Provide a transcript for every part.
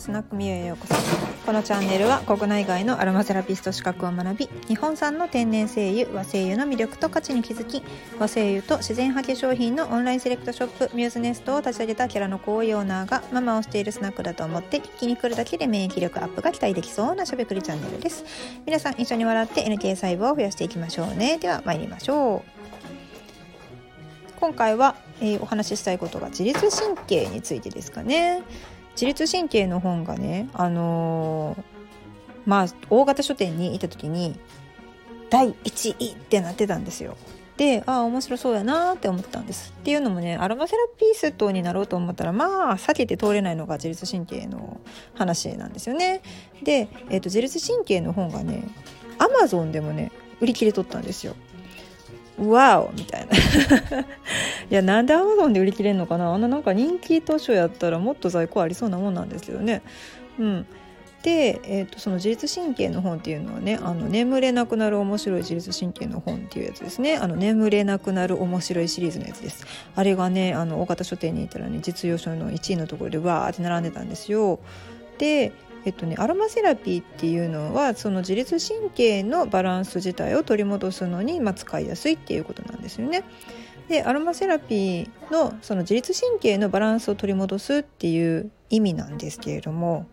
スナックミュへようこそこのチャンネルは国内外のアロマセラピスト資格を学び日本産の天然精油和精油の魅力と価値に気づき和精油と自然派化粧品のオンラインセレクトショップミューズネストを立ち上げたキャラの好意オーナーがママをしているスナックだと思って聞きに来るだけで免疫力アップが期待できそうなしゃべくりチャンネルです。皆さん一緒に笑って NK 細胞を増やしていきましょうねでは参りましょう今回は、えー、お話ししたいことが自律神経についてですかね。自律神経の本がねあのー、まあ大型書店に行った時に第1位ってなってたんですよ。でああ面白そうやなって思ったんです。っていうのもねアロマセラピーストになろうと思ったらまあ避けて通れないのが自律神経の話なんですよね。で、えー、と自律神経の本がねアマゾンでもね売り切れとったんですよ。わおみたいな。いやなんでアマゾンで売り切れんのかな？あんななんか人気図書やったらもっと在庫ありそうなもんなんですけどね。うん。で、えーと、その自律神経の本っていうのはね「あの眠れなくなる面白い自律神経の本」っていうやつですね。あの眠れなくなる面白いシリーズのやつです。あれがねあの大型書店に行ったらね実用書の1位のところでわーって並んでたんですよ。でえっとね、アロマセラピーっていうのはその自律神経のバランス自体を取り戻すのに、まあ、使いやすいっていうことなんですよね。でアロマセラピーのその自律神経のバランスを取り戻すっていう意味なんですけれども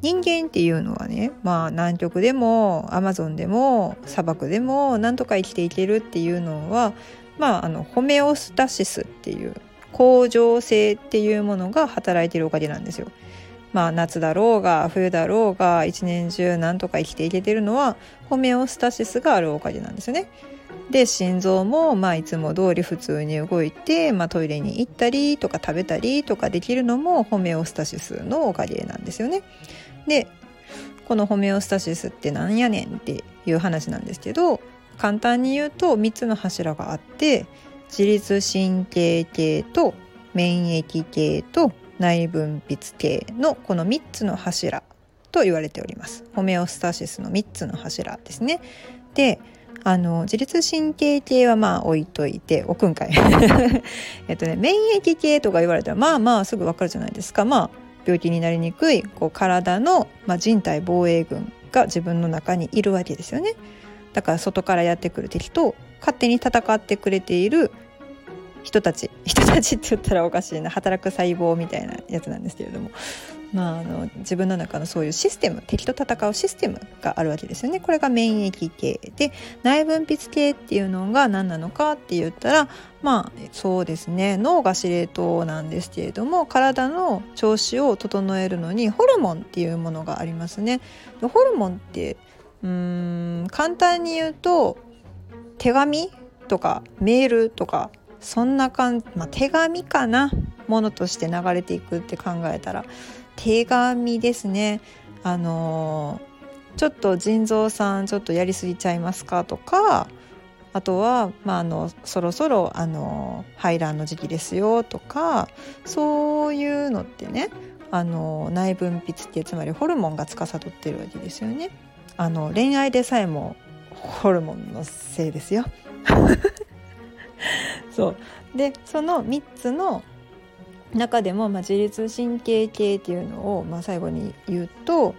人間っていうのはねまあ南極でもアマゾンでも砂漠でもなんとか生きていけるっていうのはまああのホメオスタシスっていう恒常性っていうものが働いてるおかげなんですよ。まあ、夏だろうが冬だろうが一年中なんとか生きていけてるのはホメオスタシスがあるおかげなんですよね。で心臓もまあいつも通り普通に動いて、まあ、トイレに行ったりとか食べたりとかできるのもホメオスタシスのおかげなんですよね。でこのホメオスタシスってなんやねんっていう話なんですけど簡単に言うと3つの柱があって自律神経系と免疫系と内分泌系のこの3つの柱と言われております。ホメオスタシスの3つの柱ですね。であの自律神経系はまあ置いといておくんかい。えっとね免疫系とか言われたらまあまあすぐ分かるじゃないですか。まあ病気になりにくいこう体の、まあ、人体防衛軍が自分の中にいるわけですよね。だから外からやってくる敵と勝手に戦ってくれている人たち 人たちって言ったらおかしいな。働く細胞みたいなやつなんですけれども、まあ、あの自分の中のそういうシステム敵と戦うシステムがあるわけですよね。これが免疫系で内分泌系っていうのが何なのかって言ったらまあそうですね。脳が司令塔なんですけれども体の調子を整えるのにホルモンっていうものがありますね。ホルモンってうん簡単に言うと手紙とかメールとかそんな感じ、まあ、手紙かなものとして流れていくって考えたら手紙ですねあのー、ちょっと腎臓さんちょっとやりすぎちゃいますかとかあとは、まあ、あのそろそろあの排卵の時期ですよとかそういうのってねあの内分泌ってつまりホルモンが司ってるわけですよね。あの恋愛でさえもホルモンのせいですよ。そうでその3つの中でも、まあ、自律神経系っていうのを、まあ、最後に言うと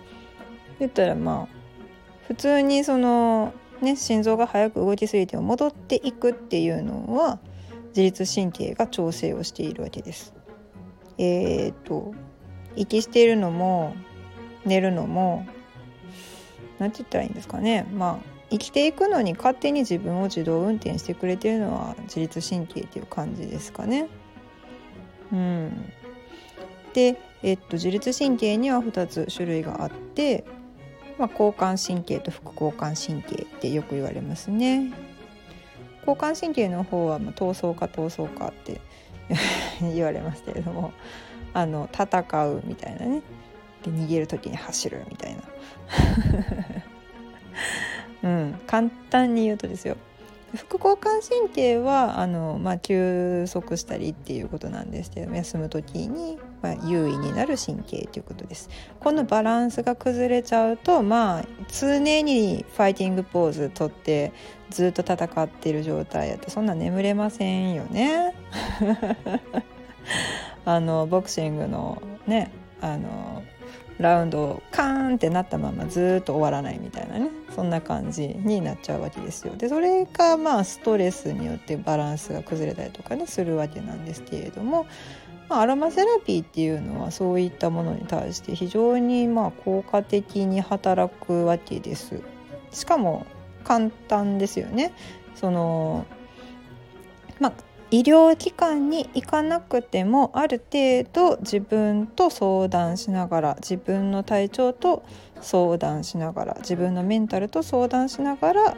言ったらまあ普通にその、ね、心臓が早く動きすぎて戻っていくっていうのは自律神経が調整をしているわけです。えー、っと息しているのも寝るのも何て言ったらいいんですかねまあ生きていくのに勝手に自分を自動運転してくれてるのは自律神経っていう感じですかね。うん、で、えっと、自律神経には2つ種類があって、まあ、交感神経と副交感神経ってよく言われますね。交感神経の方は、闘争か闘争かって 言われますけれどもあの戦うみたいなねで逃げる時に走るみたいなうん、簡単に言うとですよ。副交感神経はあの、まあ、休息したりっていうことなんですけど休む時に、まあ、優位になる神経ということです。このバランスが崩れちゃうとまあ常にファイティングポーズとってずっと戦ってる状態やとそんな眠れませんよね。あのボクシングのねあのラウンドカーンってなったままずっと終わらないみたいなねそんな感じになっちゃうわけですよ。でそれがまあストレスによってバランスが崩れたりとかねするわけなんですけれども、まあ、アロマセラピーっていうのはそういったものに対して非常にまあ効果的に働くわけです。しかも簡単ですよね。そのまあ医療機関に行かなくてもある程度自分と相談しながら自分の体調と相談しながら自分のメンタルと相談しながら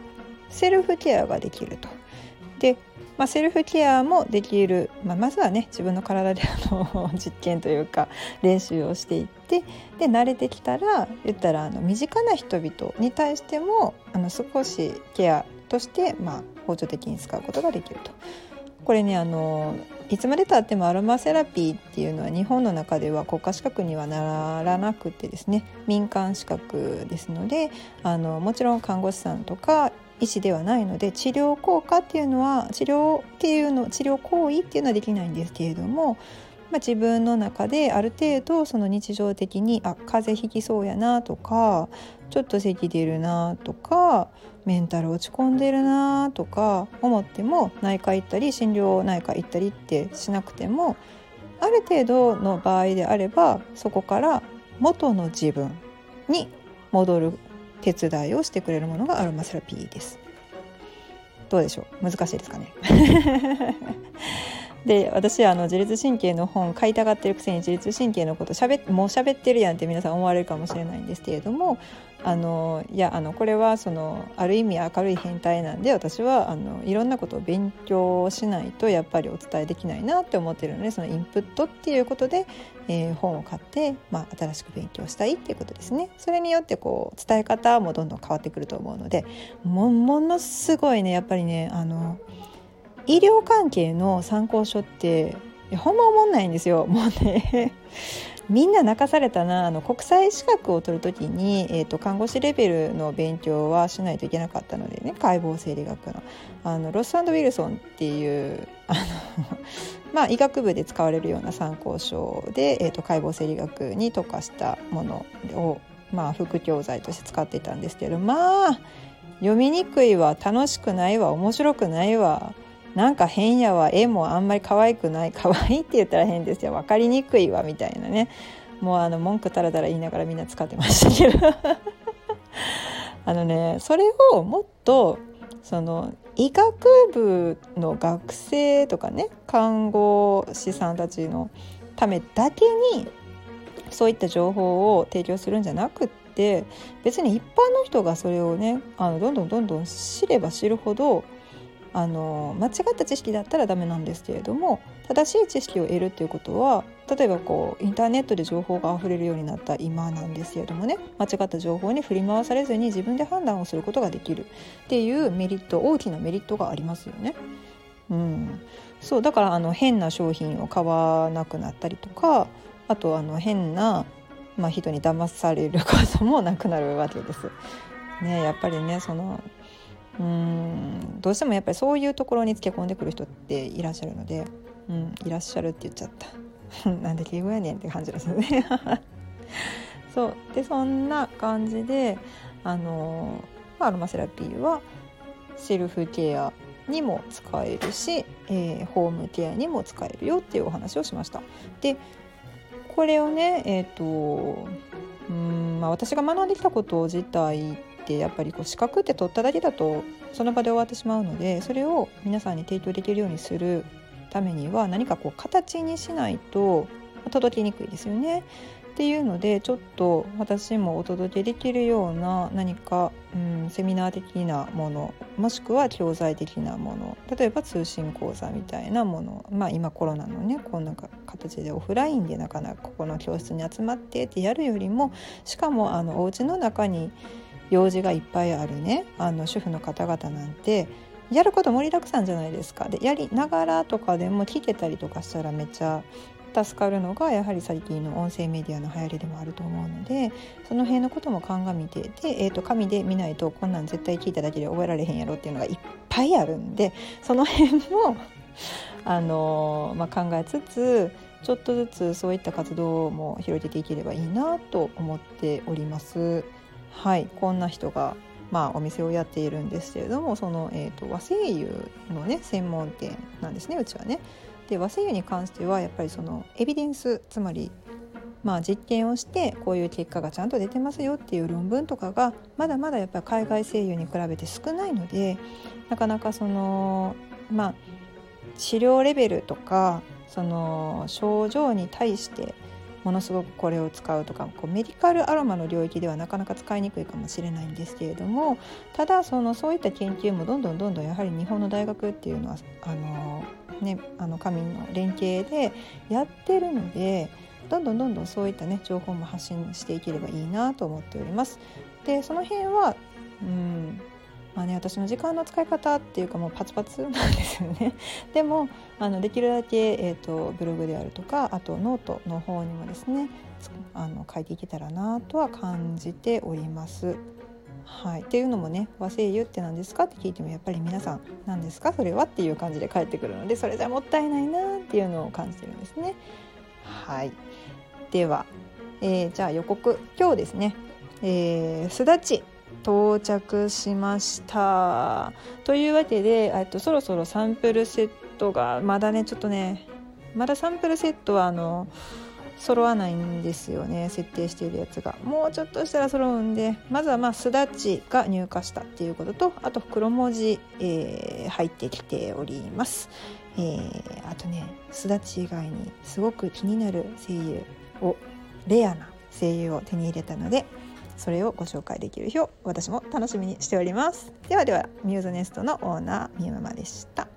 セルフケアができると。で、まあ、セルフケアもできる、まあ、まずはね自分の体であの 実験というか練習をしていってで慣れてきたら言ったらあの身近な人々に対してもあの少しケアとして、まあ、補助的に使うことができると。これねあのいつまでたってもアロマセラピーっていうのは日本の中では国家資格にはならなくてですね。民間資格ですのであのもちろん看護師さんとか医師ではないので治療効果っていうのは治療っていうの治療行為っていうのはできないんですけれどもまあ、自分の中である程度その日常的にあ風邪ひきそうやなとかちょっと咳出るなとかメンタル落ち込んでるなとか思っても内科行ったり心療内科行ったりってしなくてもある程度の場合であればそこから元の自分に戻る手伝いをしてくれるものがアロマセラピーです。どうでしょう？難しいですかね？で私あの自律神経の本買いたがってるくせに自律神経のことしゃべもう喋ってるやんって皆さん思われるかもしれないんですけれどもあのいやあのこれはそのある意味明るい変態なんで私はあのいろんなことを勉強しないとやっぱりお伝えできないなって思ってるのでそのインプットっていうことで、えー、本を買って、まあ、新しく勉強したいっていうことですね。それによってこう伝え方もどんどん変わってくると思うのでもものすごいねやっぱりねあの医療関係の参考書ってほんま思んないんですよ。もうねみんな泣かされたな。あの国際資格を取る時に、えーと、看護師レベルの勉強はしないといけなかったのでね。解剖生理学の。あのロスウィルソンっていうあの まあ、医学部で使われるような参考書で、えーと解剖生理学に特化したものを、まあ、副教材として使ってたんですけどまあ読みにくいわ。楽しくないわ。面白くないわ。なんか変やわ。絵もあんまり可愛くない。可愛いって言ったら変ですよ。分かりにくいわみたいなね。もうあの文句たらたら言いながらみんな使ってましたけど。あのねそれをもっとその医学部の学生とかね看護師さんたちのためだけにそういった情報を提供するんじゃなくって別に一般の人がそれをねあのどんどんどんどん知れば知るほどあの間違った知識だったらダメなんですけれども正しい知識を得るっていうことは例えばこうインターネットで情報があふれるようになった今なんですけれどもね間違った情報に振り回されずに自分で判断をすることができるっていうメリット大きなメリットがありますよね。うん、そうだからあの変な商品を買わなくなったりとかあとあの変な、まあ、人に騙されることもなくなるわけです。ね、やっぱりねそのうん。どうしてもやっぱりそういうところにつけ込んでくる人っていらっしゃるので、うん、いらっしゃるって言っちゃった。なんで敬語やねんって感じですよね。そう。でそんな感じであのアロマセラピーはセルフケアにも使えるし、えー、ホームケアにも使えるよっていうお話をしました。でこれをねえっ、ー、とうん、まあ、私が学んできたこと自体ってやっぱりこう資格って取っただけだとその場で終わってしまうのでそれを皆さんに提供できるようにするためには何かこう形にしないと届きにくいですよね。っていうのでちょっと私もお届けできるような何か、うん、セミナー的なものもしくは教材的なもの例えば通信講座みたいなものまあ今コロナのねこんな形でオフラインでなかなかここの教室に集まってってやるよりもしかもあのお家の中に用事がいっぱいあるねあの主婦の方々なんてやること盛りだくさんじゃないですか。でやりながらとかでも聞けたりとかしたらめっちゃ助かるのがやはり最近の音声メディアの流行りでもあると思うのでその辺のことも鑑みてで、えー、と紙で見ないとこんなん絶対聞いただけで覚えられへんやろっていうのがいっぱいあるんでその辺も あの、まあ、考えつつちょっとずつそういった活動も広げていければいいなと思っております。はいこんな人がまあ、お店をやっているんですけれどもその、えーと、和製油のね専門店なんですねうちはね。で和製油に関してはやっぱりそのエビデンスつまりまあ、実験をしてこういう結果がちゃんと出てますよっていう論文とかがまだまだやっぱり海外声優に比べて少ないのでなかなかそのまあ治療レベルとかその症状に対してものすごくこれを使うとかこうメディカルアロマの領域ではなかなか使いにくいかもしれないんですけれどもただそのそういった研究もどんどんどんどんやはり日本の大学っていうのはあの、ね、あの神の連携でやってるので。どんどんどんどんそういったね情報も発信していければいいなと思っております。でその辺はうんまあね、私の時間の使い方っていうかもうパツパツなんですよね。でもあのできるだけ、えーと、ブログであるとかあとノートの方にもですねあの書いていけたらなとは感じております。はい、っていうのもね和製油って何ですかって聞いてもやっぱり皆さん何ですか？それはっていう感じで返ってくるのでそれじゃもったいないなっていうのを感じてるんですね。はい。では、えー、じゃあ予告。今日ですね、えー、すだち。到着しました。というわけでとそろそろサンプルセットがまだねちょっとねまだサンプルセットはあの揃わないんですよね設定しているやつが。もうちょっとしたら揃うんでまずはまあすだちが入荷したっていうこととあと黒文字、えー、入ってきております、えー、あとねすだち以外にすごく気になる声優をレアな声優を手に入れたのでそれをご紹介できる日を私も楽しみにしております。ではではミューズネストのオーナーみゆママでした。